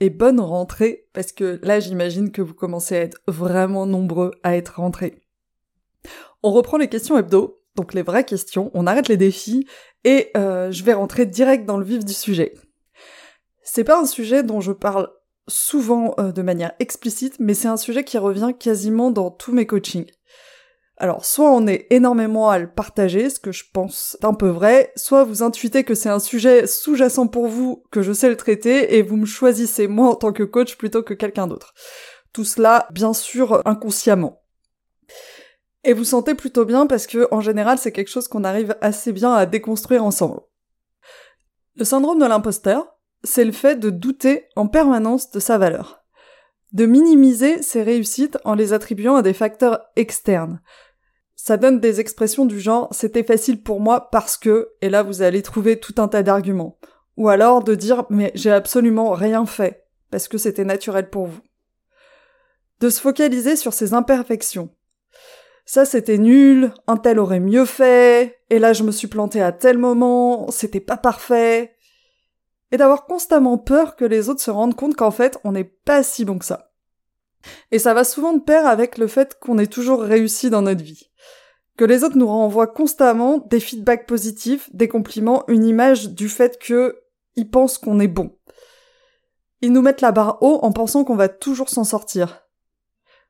et bonne rentrée, parce que là j'imagine que vous commencez à être vraiment nombreux à être rentrés. On reprend les questions hebdo, donc les vraies questions, on arrête les défis, et euh, je vais rentrer direct dans le vif du sujet. C'est pas un sujet dont je parle souvent euh, de manière explicite, mais c'est un sujet qui revient quasiment dans tous mes coachings. Alors, soit on est énormément à le partager, ce que je pense un peu vrai, soit vous intuitez que c'est un sujet sous-jacent pour vous, que je sais le traiter, et vous me choisissez moi en tant que coach plutôt que quelqu'un d'autre. Tout cela, bien sûr, inconsciemment. Et vous sentez plutôt bien parce que, en général, c'est quelque chose qu'on arrive assez bien à déconstruire ensemble. Le syndrome de l'imposteur, c'est le fait de douter en permanence de sa valeur. De minimiser ses réussites en les attribuant à des facteurs externes, ça donne des expressions du genre c'était facile pour moi parce que, et là vous allez trouver tout un tas d'arguments. Ou alors de dire mais j'ai absolument rien fait, parce que c'était naturel pour vous. De se focaliser sur ses imperfections. Ça c'était nul, un tel aurait mieux fait, et là je me suis planté à tel moment, c'était pas parfait. Et d'avoir constamment peur que les autres se rendent compte qu'en fait on n'est pas si bon que ça. Et ça va souvent de pair avec le fait qu'on est toujours réussi dans notre vie que les autres nous renvoient constamment des feedbacks positifs, des compliments, une image du fait que ils pensent qu'on est bon. Ils nous mettent la barre haut en pensant qu'on va toujours s'en sortir.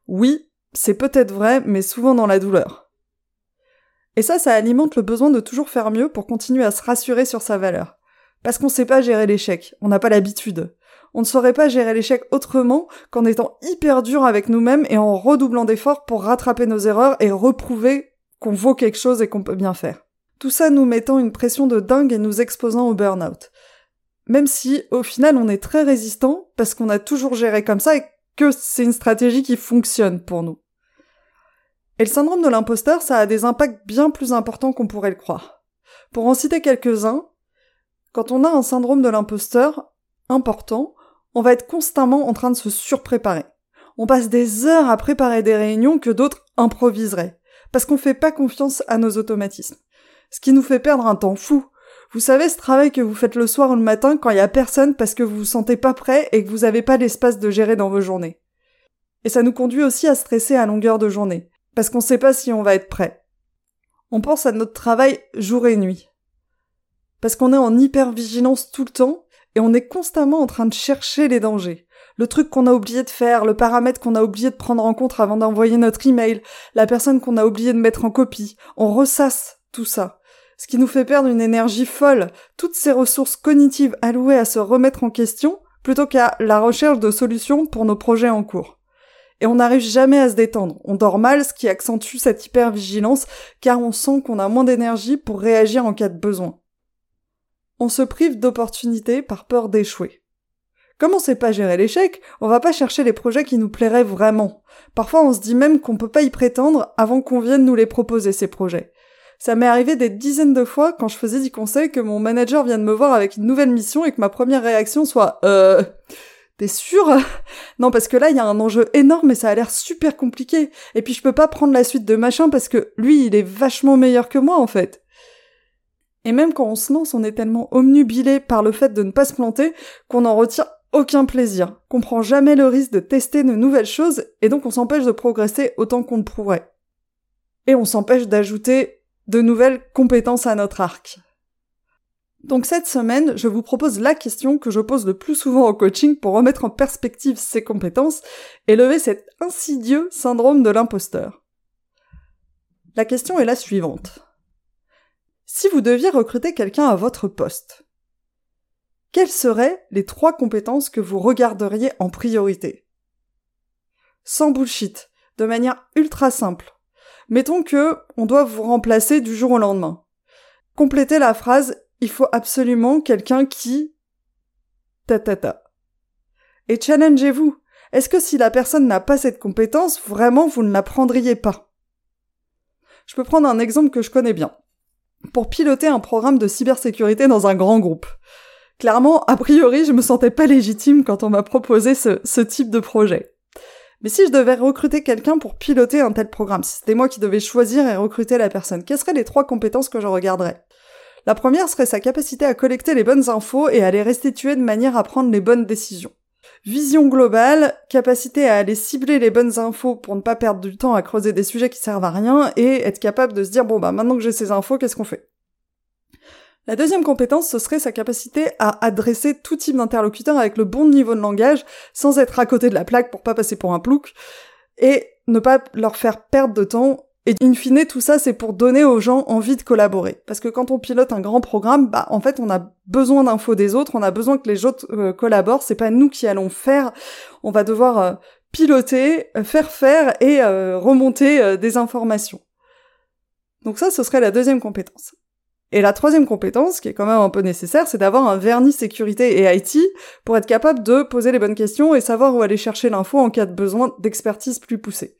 Oui, c'est peut-être vrai, mais souvent dans la douleur. Et ça, ça alimente le besoin de toujours faire mieux pour continuer à se rassurer sur sa valeur. Parce qu'on sait pas gérer l'échec, on n'a pas l'habitude. On ne saurait pas gérer l'échec autrement qu'en étant hyper dur avec nous-mêmes et en redoublant d'efforts pour rattraper nos erreurs et reprouver qu'on vaut quelque chose et qu'on peut bien faire. Tout ça nous mettant une pression de dingue et nous exposant au burn-out. Même si, au final, on est très résistant parce qu'on a toujours géré comme ça et que c'est une stratégie qui fonctionne pour nous. Et le syndrome de l'imposteur, ça a des impacts bien plus importants qu'on pourrait le croire. Pour en citer quelques-uns, quand on a un syndrome de l'imposteur important, on va être constamment en train de se surpréparer. On passe des heures à préparer des réunions que d'autres improviseraient parce qu'on fait pas confiance à nos automatismes. Ce qui nous fait perdre un temps fou. Vous savez ce travail que vous faites le soir ou le matin quand il y a personne parce que vous vous sentez pas prêt et que vous avez pas l'espace de gérer dans vos journées. Et ça nous conduit aussi à stresser à longueur de journée, parce qu'on sait pas si on va être prêt. On pense à notre travail jour et nuit. Parce qu'on est en hyper-vigilance tout le temps et on est constamment en train de chercher les dangers le truc qu'on a oublié de faire, le paramètre qu'on a oublié de prendre en compte avant d'envoyer notre email, la personne qu'on a oublié de mettre en copie. On ressasse tout ça. Ce qui nous fait perdre une énergie folle, toutes ces ressources cognitives allouées à se remettre en question, plutôt qu'à la recherche de solutions pour nos projets en cours. Et on n'arrive jamais à se détendre. On dort mal, ce qui accentue cette hypervigilance, car on sent qu'on a moins d'énergie pour réagir en cas de besoin. On se prive d'opportunités par peur d'échouer. Comme on sait pas gérer l'échec, on va pas chercher les projets qui nous plairaient vraiment. Parfois on se dit même qu'on peut pas y prétendre avant qu'on vienne nous les proposer, ces projets. Ça m'est arrivé des dizaines de fois quand je faisais du conseil que mon manager vienne me voir avec une nouvelle mission et que ma première réaction soit euh T'es sûr? Non, parce que là, il y a un enjeu énorme et ça a l'air super compliqué. Et puis je peux pas prendre la suite de machin parce que lui, il est vachement meilleur que moi, en fait. Et même quand on se lance, on est tellement omnubilé par le fait de ne pas se planter qu'on en retire aucun plaisir, qu'on prend jamais le risque de tester de nouvelles choses et donc on s'empêche de progresser autant qu'on le pourrait. Et on s'empêche d'ajouter de nouvelles compétences à notre arc. Donc cette semaine, je vous propose la question que je pose le plus souvent au coaching pour remettre en perspective ses compétences et lever cet insidieux syndrome de l'imposteur. La question est la suivante. Si vous deviez recruter quelqu'un à votre poste, quelles seraient les trois compétences que vous regarderiez en priorité? Sans bullshit, de manière ultra simple. Mettons que on doit vous remplacer du jour au lendemain. Complétez la phrase il faut absolument quelqu'un qui ta ta ta. Et challengez-vous. Est-ce que si la personne n'a pas cette compétence, vraiment vous ne la prendriez pas? Je peux prendre un exemple que je connais bien. Pour piloter un programme de cybersécurité dans un grand groupe. Clairement, a priori, je me sentais pas légitime quand on m'a proposé ce, type de projet. Mais si je devais recruter quelqu'un pour piloter un tel programme, si c'était moi qui devais choisir et recruter la personne, quelles seraient les trois compétences que je regarderais? La première serait sa capacité à collecter les bonnes infos et à les restituer de manière à prendre les bonnes décisions. Vision globale, capacité à aller cibler les bonnes infos pour ne pas perdre du temps à creuser des sujets qui servent à rien et être capable de se dire bon bah maintenant que j'ai ces infos, qu'est-ce qu'on fait? La deuxième compétence, ce serait sa capacité à adresser tout type d'interlocuteur avec le bon niveau de langage, sans être à côté de la plaque pour pas passer pour un plouc, et ne pas leur faire perdre de temps. Et in fine, tout ça, c'est pour donner aux gens envie de collaborer. Parce que quand on pilote un grand programme, bah, en fait, on a besoin d'infos des autres, on a besoin que les autres euh, collaborent, c'est pas nous qui allons faire, on va devoir euh, piloter, euh, faire faire et remonter des informations. Donc ça, ce serait la deuxième compétence. Et la troisième compétence, qui est quand même un peu nécessaire, c'est d'avoir un vernis sécurité et IT pour être capable de poser les bonnes questions et savoir où aller chercher l'info en cas de besoin d'expertise plus poussée.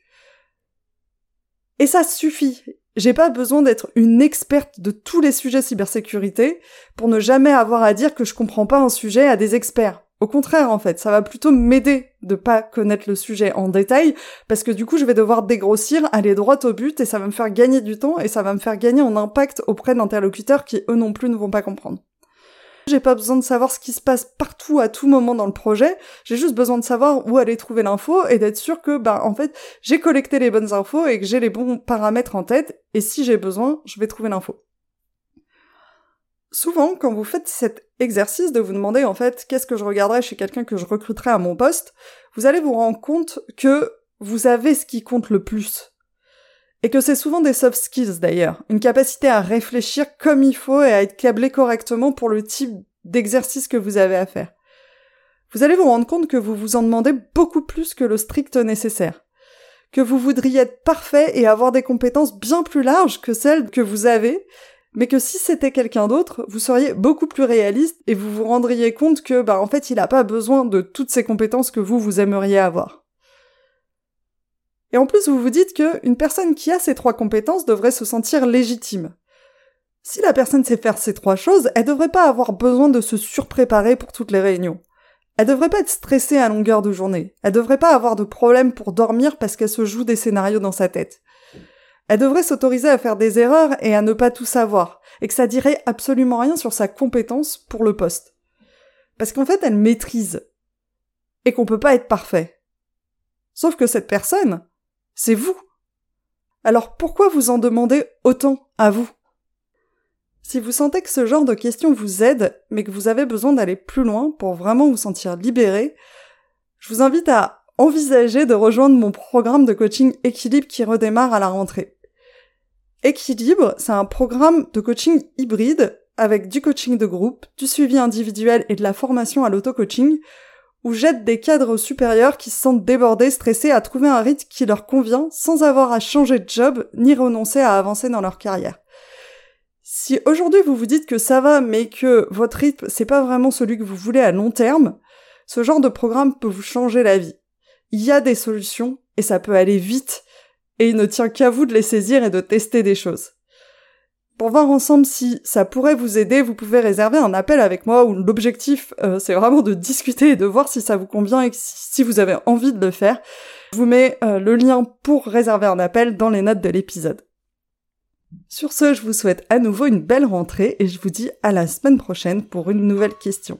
Et ça suffit. J'ai pas besoin d'être une experte de tous les sujets cybersécurité pour ne jamais avoir à dire que je comprends pas un sujet à des experts. Au contraire, en fait, ça va plutôt m'aider de pas connaître le sujet en détail, parce que du coup, je vais devoir dégrossir, aller droit au but, et ça va me faire gagner du temps, et ça va me faire gagner en impact auprès d'interlocuteurs qui, eux non plus, ne vont pas comprendre. J'ai pas besoin de savoir ce qui se passe partout à tout moment dans le projet, j'ai juste besoin de savoir où aller trouver l'info et d'être sûr que, bah, en fait, j'ai collecté les bonnes infos et que j'ai les bons paramètres en tête, et si j'ai besoin, je vais trouver l'info. Souvent, quand vous faites cet exercice de vous demander en fait qu'est-ce que je regarderais chez quelqu'un que je recruterais à mon poste, vous allez vous rendre compte que vous avez ce qui compte le plus. Et que c'est souvent des soft skills d'ailleurs, une capacité à réfléchir comme il faut et à être câblé correctement pour le type d'exercice que vous avez à faire. Vous allez vous rendre compte que vous vous en demandez beaucoup plus que le strict nécessaire. Que vous voudriez être parfait et avoir des compétences bien plus larges que celles que vous avez, mais que si c'était quelqu'un d'autre, vous seriez beaucoup plus réaliste et vous vous rendriez compte que, bah, en fait, il n'a pas besoin de toutes ces compétences que vous, vous aimeriez avoir. Et en plus, vous vous dites qu'une personne qui a ces trois compétences devrait se sentir légitime. Si la personne sait faire ces trois choses, elle devrait pas avoir besoin de se surpréparer pour toutes les réunions. Elle devrait pas être stressée à longueur de journée. Elle devrait pas avoir de problème pour dormir parce qu'elle se joue des scénarios dans sa tête. Elle devrait s'autoriser à faire des erreurs et à ne pas tout savoir, et que ça dirait absolument rien sur sa compétence pour le poste. Parce qu'en fait, elle maîtrise. Et qu'on peut pas être parfait. Sauf que cette personne, c'est vous. Alors pourquoi vous en demandez autant à vous? Si vous sentez que ce genre de questions vous aide, mais que vous avez besoin d'aller plus loin pour vraiment vous sentir libéré, je vous invite à envisager de rejoindre mon programme de coaching équilibre qui redémarre à la rentrée. Équilibre, c'est un programme de coaching hybride avec du coaching de groupe, du suivi individuel et de la formation à l'auto-coaching, où j'aide des cadres supérieurs qui se sentent débordés, stressés à trouver un rythme qui leur convient sans avoir à changer de job ni renoncer à avancer dans leur carrière. Si aujourd'hui vous vous dites que ça va mais que votre rythme c'est pas vraiment celui que vous voulez à long terme, ce genre de programme peut vous changer la vie. Il y a des solutions et ça peut aller vite et il ne tient qu'à vous de les saisir et de tester des choses. Pour voir ensemble si ça pourrait vous aider, vous pouvez réserver un appel avec moi où l'objectif euh, c'est vraiment de discuter et de voir si ça vous convient et si vous avez envie de le faire. Je vous mets euh, le lien pour réserver un appel dans les notes de l'épisode. Sur ce, je vous souhaite à nouveau une belle rentrée et je vous dis à la semaine prochaine pour une nouvelle question.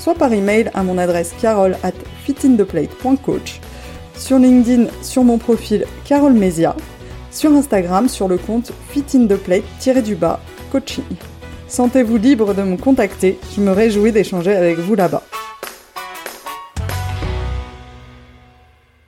soit par email à mon adresse carole at fitintheplate.coach, sur LinkedIn sur mon profil Carole Mesia, sur Instagram sur le compte fitintheplate-du-bas coaching. Sentez-vous libre de me contacter, je me réjouis d'échanger avec vous là-bas.